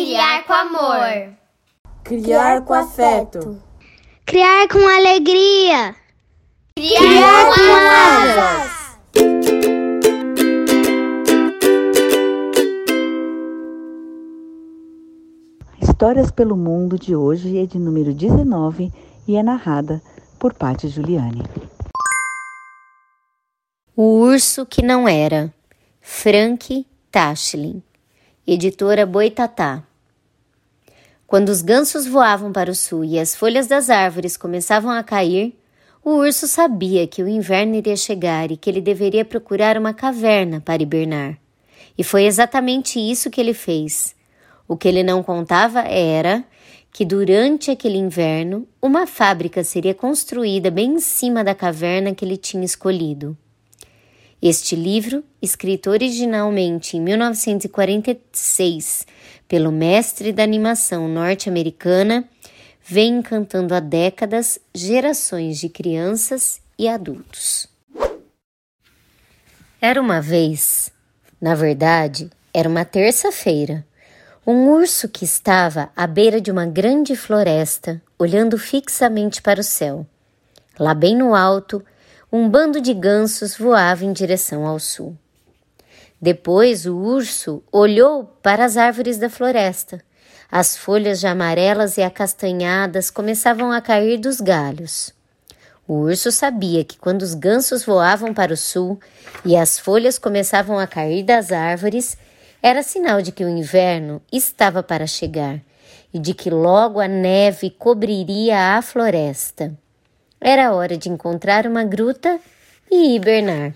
criar com amor. Criar com afeto. Criar com alegria. Criar, criar com asas. Histórias pelo Mundo de hoje é de número 19 e é narrada por Paty Juliane. O Urso que Não Era, Frank Tashlin, editora Boitatá. Quando os gansos voavam para o sul e as folhas das árvores começavam a cair, o urso sabia que o inverno iria chegar e que ele deveria procurar uma caverna para hibernar. E foi exatamente isso que ele fez. O que ele não contava era que durante aquele inverno uma fábrica seria construída bem em cima da caverna que ele tinha escolhido. Este livro, escrito originalmente em 1946 pelo mestre da animação norte-americana, vem encantando há décadas gerações de crianças e adultos. Era uma vez, na verdade, era uma terça-feira, um urso que estava à beira de uma grande floresta, olhando fixamente para o céu. Lá bem no alto, um bando de gansos voava em direção ao sul. Depois o urso olhou para as árvores da floresta. As folhas já amarelas e acastanhadas começavam a cair dos galhos. O urso sabia que quando os gansos voavam para o sul e as folhas começavam a cair das árvores, era sinal de que o inverno estava para chegar e de que logo a neve cobriria a floresta. Era hora de encontrar uma gruta e hibernar.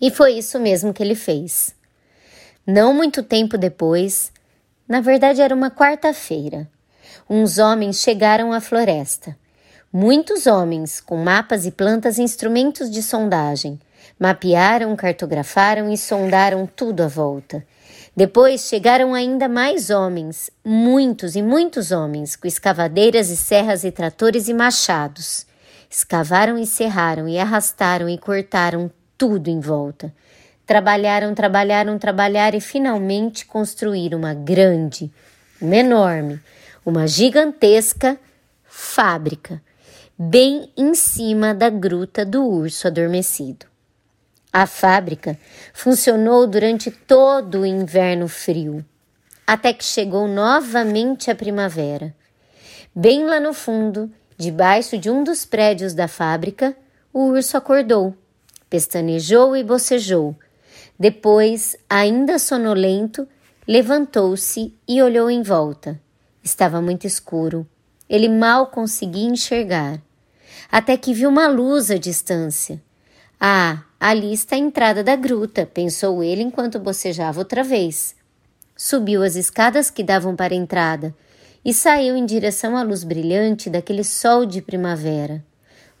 E foi isso mesmo que ele fez. Não muito tempo depois, na verdade era uma quarta-feira, uns homens chegaram à floresta. Muitos homens, com mapas e plantas e instrumentos de sondagem, mapearam, cartografaram e sondaram tudo à volta. Depois chegaram ainda mais homens, muitos e muitos homens, com escavadeiras e serras e tratores e machados. Escavaram e serraram e arrastaram e cortaram tudo em volta. Trabalharam, trabalharam, trabalharam e finalmente construíram uma grande, uma enorme, uma gigantesca fábrica, bem em cima da gruta do urso adormecido. A fábrica funcionou durante todo o inverno frio, até que chegou novamente a primavera. Bem lá no fundo, debaixo de um dos prédios da fábrica, o urso acordou, pestanejou e bocejou. Depois, ainda sonolento, levantou-se e olhou em volta. Estava muito escuro. Ele mal conseguia enxergar. Até que viu uma luz à distância. Ah, ali está a entrada da gruta, pensou ele enquanto bocejava outra vez. Subiu as escadas que davam para a entrada e saiu em direção à luz brilhante daquele sol de primavera.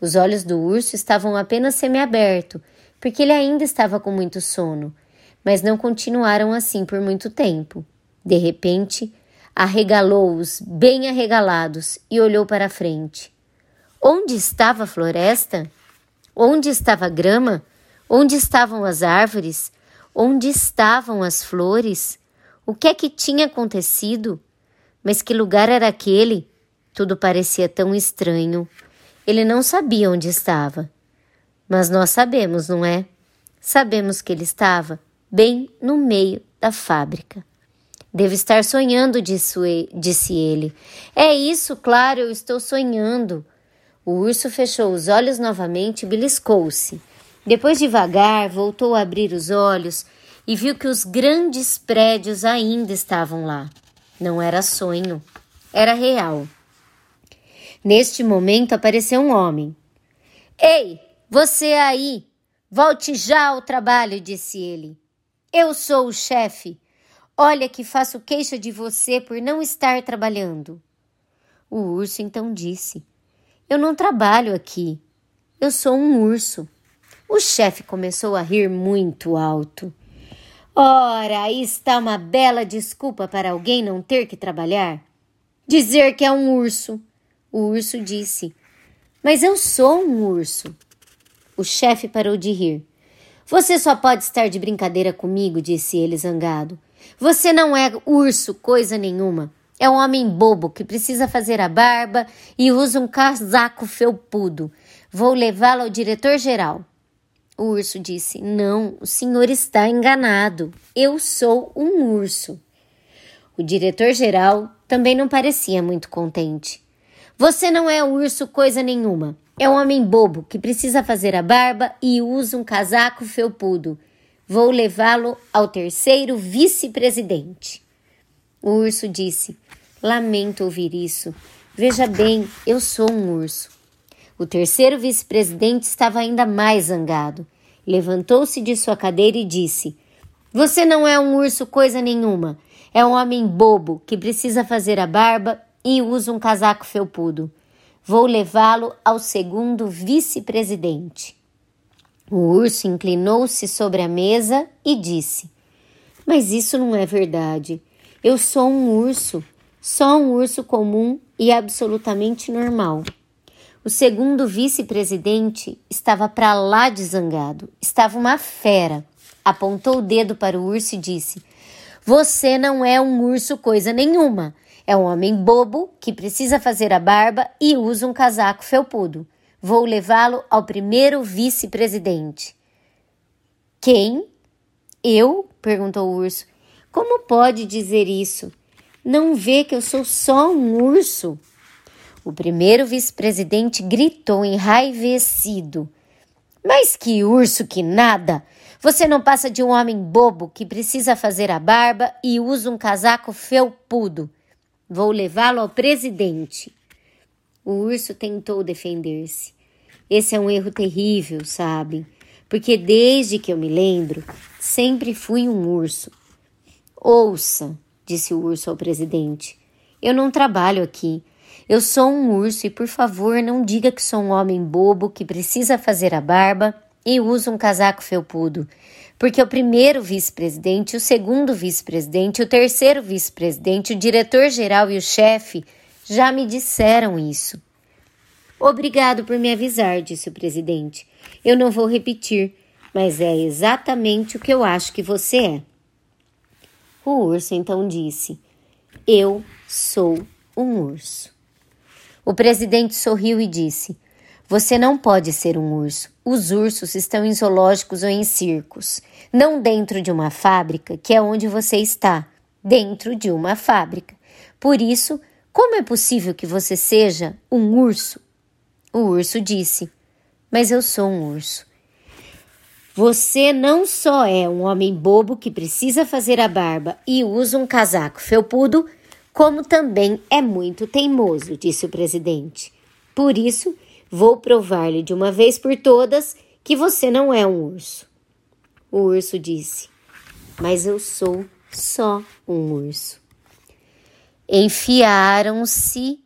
Os olhos do urso estavam apenas semiabertos, porque ele ainda estava com muito sono, mas não continuaram assim por muito tempo. De repente, arregalou-os, bem arregalados, e olhou para a frente. Onde estava a floresta? Onde estava a grama? Onde estavam as árvores? Onde estavam as flores? O que é que tinha acontecido? Mas que lugar era aquele? Tudo parecia tão estranho. Ele não sabia onde estava. Mas nós sabemos, não é? Sabemos que ele estava bem no meio da fábrica. Devo estar sonhando, disse ele. É isso, claro, eu estou sonhando. O urso fechou os olhos novamente e beliscou-se. Depois, devagar, voltou a abrir os olhos e viu que os grandes prédios ainda estavam lá. Não era sonho, era real. Neste momento apareceu um homem. Ei, você aí! Volte já ao trabalho, disse ele. Eu sou o chefe. Olha que faço queixa de você por não estar trabalhando. O urso então disse: eu não trabalho aqui. Eu sou um urso. O chefe começou a rir muito alto. Ora, aí está uma bela desculpa para alguém não ter que trabalhar. Dizer que é um urso. O urso disse: Mas eu sou um urso. O chefe parou de rir. Você só pode estar de brincadeira comigo, disse ele zangado. Você não é urso, coisa nenhuma. É um homem bobo que precisa fazer a barba e usa um casaco felpudo. Vou levá-lo ao diretor-geral. O urso disse: Não, o senhor está enganado. Eu sou um urso. O diretor-geral também não parecia muito contente. Você não é urso coisa nenhuma. É um homem bobo que precisa fazer a barba e usa um casaco felpudo. Vou levá-lo ao terceiro vice-presidente. O urso disse: Lamento ouvir isso. Veja bem, eu sou um urso. O terceiro vice-presidente estava ainda mais zangado. Levantou-se de sua cadeira e disse: Você não é um urso coisa nenhuma. É um homem bobo que precisa fazer a barba e usa um casaco felpudo. Vou levá-lo ao segundo vice-presidente. O urso inclinou-se sobre a mesa e disse: Mas isso não é verdade. Eu sou um urso. Só um urso comum e absolutamente normal. O segundo vice-presidente estava para lá de zangado. Estava uma fera. Apontou o dedo para o urso e disse: Você não é um urso coisa nenhuma. É um homem bobo que precisa fazer a barba e usa um casaco felpudo. Vou levá-lo ao primeiro vice-presidente. Quem? Eu? perguntou o urso. Como pode dizer isso? Não vê que eu sou só um urso? O primeiro vice-presidente gritou enraivecido. Mas que urso que nada! Você não passa de um homem bobo que precisa fazer a barba e usa um casaco felpudo. Vou levá-lo ao presidente. O urso tentou defender-se. Esse é um erro terrível, sabe? Porque desde que eu me lembro, sempre fui um urso. Ouça, disse o urso ao presidente. Eu não trabalho aqui. Eu sou um urso e, por favor, não diga que sou um homem bobo que precisa fazer a barba e usa um casaco felpudo. Porque o primeiro vice-presidente, o segundo vice-presidente, o terceiro vice-presidente, o diretor-geral e o chefe já me disseram isso. Obrigado por me avisar, disse o presidente. Eu não vou repetir, mas é exatamente o que eu acho que você é. O urso então disse: Eu sou um urso. O presidente sorriu e disse: Você não pode ser um urso. Os ursos estão em zoológicos ou em circos, não dentro de uma fábrica, que é onde você está, dentro de uma fábrica. Por isso, como é possível que você seja um urso? O urso disse: Mas eu sou um urso. Você não só é um homem bobo que precisa fazer a barba e usa um casaco felpudo, como também é muito teimoso, disse o presidente. Por isso, vou provar-lhe de uma vez por todas que você não é um urso. O urso disse: Mas eu sou só um urso. Enfiaram-se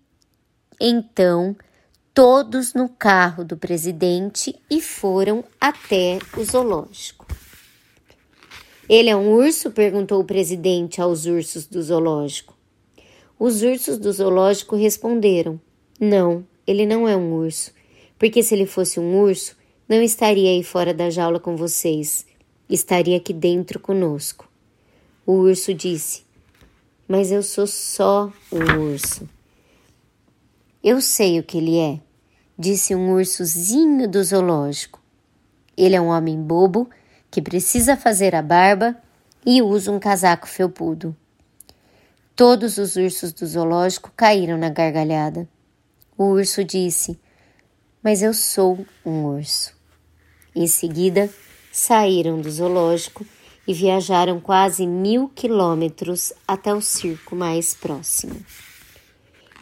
então todos no carro do presidente e foram até o zoológico. Ele é um urso? perguntou o presidente aos ursos do zoológico. Os ursos do zoológico responderam: Não, ele não é um urso, porque se ele fosse um urso, não estaria aí fora da jaula com vocês, estaria aqui dentro conosco. O urso disse: Mas eu sou só um urso. Eu sei o que ele é, disse um ursozinho do zoológico. Ele é um homem bobo que precisa fazer a barba e usa um casaco felpudo. Todos os ursos do zoológico caíram na gargalhada. O urso disse: Mas eu sou um urso. Em seguida, saíram do zoológico e viajaram quase mil quilômetros até o circo mais próximo.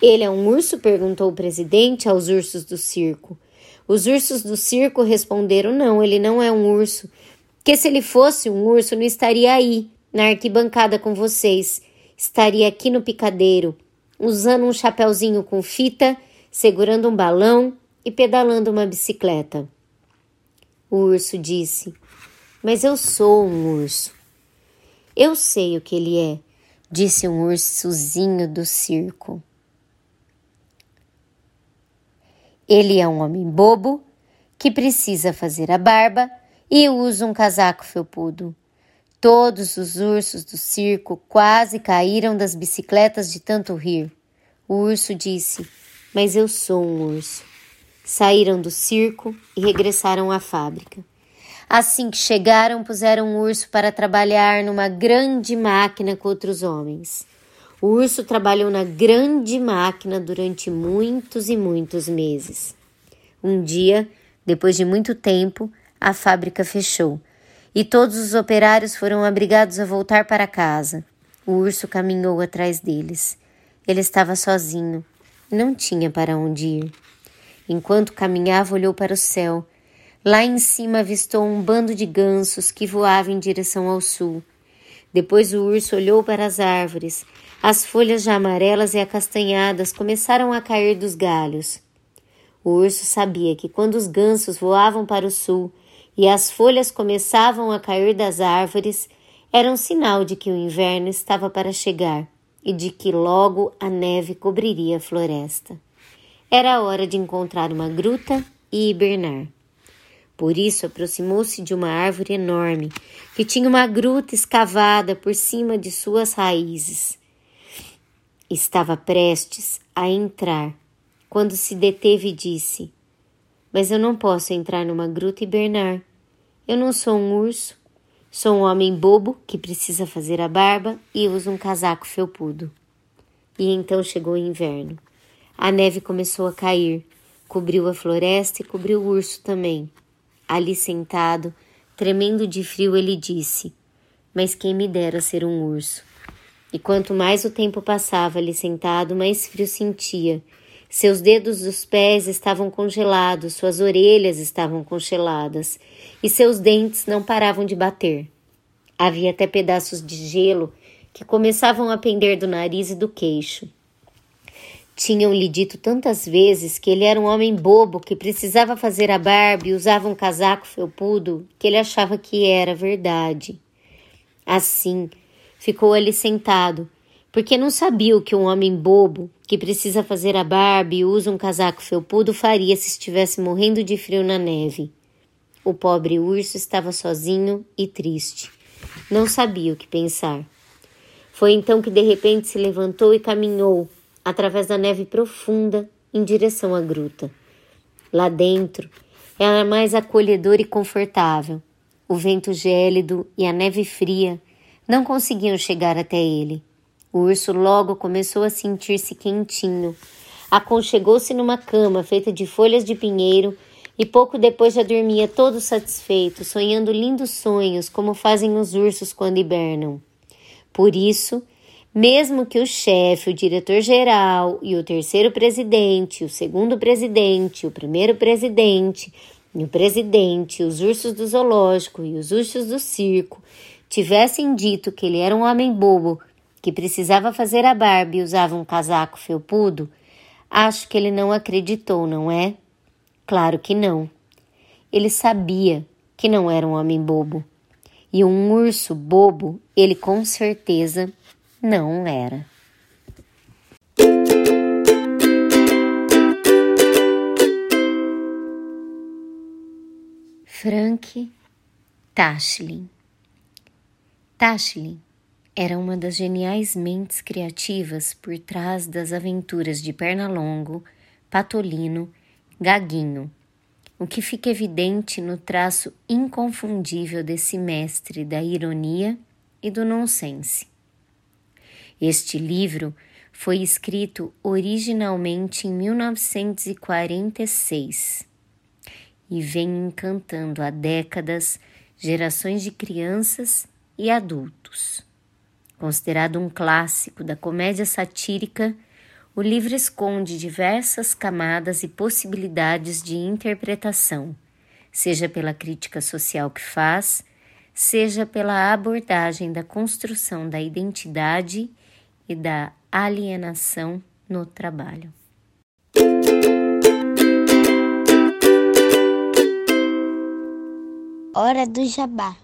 Ele é um urso? perguntou o presidente aos ursos do circo. Os ursos do circo responderam: Não, ele não é um urso. Que se ele fosse um urso, não estaria aí, na arquibancada com vocês. Estaria aqui no picadeiro, usando um chapéuzinho com fita, segurando um balão e pedalando uma bicicleta. O urso disse: Mas eu sou um urso. Eu sei o que ele é, disse um ursozinho do circo. Ele é um homem bobo que precisa fazer a barba e usa um casaco felpudo. Todos os ursos do circo quase caíram das bicicletas de tanto rir. O urso disse: Mas eu sou um urso. Saíram do circo e regressaram à fábrica. Assim que chegaram, puseram o urso para trabalhar numa grande máquina com outros homens. O urso trabalhou na grande máquina durante muitos e muitos meses. Um dia, depois de muito tempo, a fábrica fechou e todos os operários foram obrigados a voltar para casa. O urso caminhou atrás deles. Ele estava sozinho, não tinha para onde ir. Enquanto caminhava, olhou para o céu. Lá em cima avistou um bando de gansos que voava em direção ao sul. Depois o urso olhou para as árvores. As folhas já amarelas e acastanhadas começaram a cair dos galhos. O urso sabia que quando os gansos voavam para o sul, e as folhas começavam a cair das árvores, era um sinal de que o inverno estava para chegar e de que logo a neve cobriria a floresta. Era hora de encontrar uma gruta e hibernar. Por isso aproximou-se de uma árvore enorme que tinha uma gruta escavada por cima de suas raízes. Estava prestes a entrar quando se deteve e disse: mas eu não posso entrar numa gruta e hibernar. Eu não sou um urso. Sou um homem bobo que precisa fazer a barba e usa um casaco felpudo. E então chegou o inverno. A neve começou a cair, cobriu a floresta e cobriu o urso também. Ali sentado, tremendo de frio, ele disse: Mas quem me dera ser um urso. E quanto mais o tempo passava ali sentado, mais frio sentia seus dedos dos pés estavam congelados, suas orelhas estavam congeladas e seus dentes não paravam de bater. Havia até pedaços de gelo que começavam a pender do nariz e do queixo. Tinham-lhe dito tantas vezes que ele era um homem bobo que precisava fazer a barba e usava um casaco felpudo que ele achava que era verdade. Assim, ficou ali sentado, porque não sabia o que um homem bobo, que precisa fazer a barba e usa um casaco felpudo, faria se estivesse morrendo de frio na neve. O pobre urso estava sozinho e triste. Não sabia o que pensar. Foi então que de repente se levantou e caminhou, através da neve profunda, em direção à gruta. Lá dentro era mais acolhedor e confortável. O vento gélido e a neve fria não conseguiam chegar até ele. O urso logo começou a sentir-se quentinho. Aconchegou-se numa cama feita de folhas de pinheiro e pouco depois já dormia todo satisfeito, sonhando lindos sonhos, como fazem os ursos quando hibernam. Por isso, mesmo que o chefe, o diretor-geral e o terceiro presidente, o segundo presidente, o primeiro presidente e o presidente, os ursos do zoológico e os ursos do circo tivessem dito que ele era um homem bobo que precisava fazer a barba e usava um casaco felpudo, acho que ele não acreditou, não é? Claro que não. Ele sabia que não era um homem bobo. E um urso bobo, ele com certeza não era. Frank Tashlin. Tashlin era uma das geniais mentes criativas por trás das aventuras de Pernalongo, Patolino, Gaguinho, o que fica evidente no traço inconfundível desse mestre da ironia e do nonsense. Este livro foi escrito originalmente em 1946 e vem encantando há décadas gerações de crianças e adultos. Considerado um clássico da comédia satírica, o livro esconde diversas camadas e possibilidades de interpretação, seja pela crítica social que faz, seja pela abordagem da construção da identidade e da alienação no trabalho. Hora do jabá.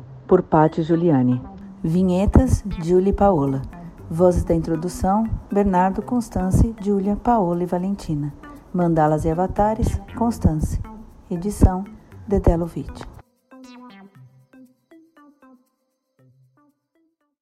por Patti Giuliani. Vinhetas, Julie Paola. Vozes da introdução, Bernardo, Constance, Júlia, Paola e Valentina. Mandalas e avatares, Constance. Edição, Dedelovitch.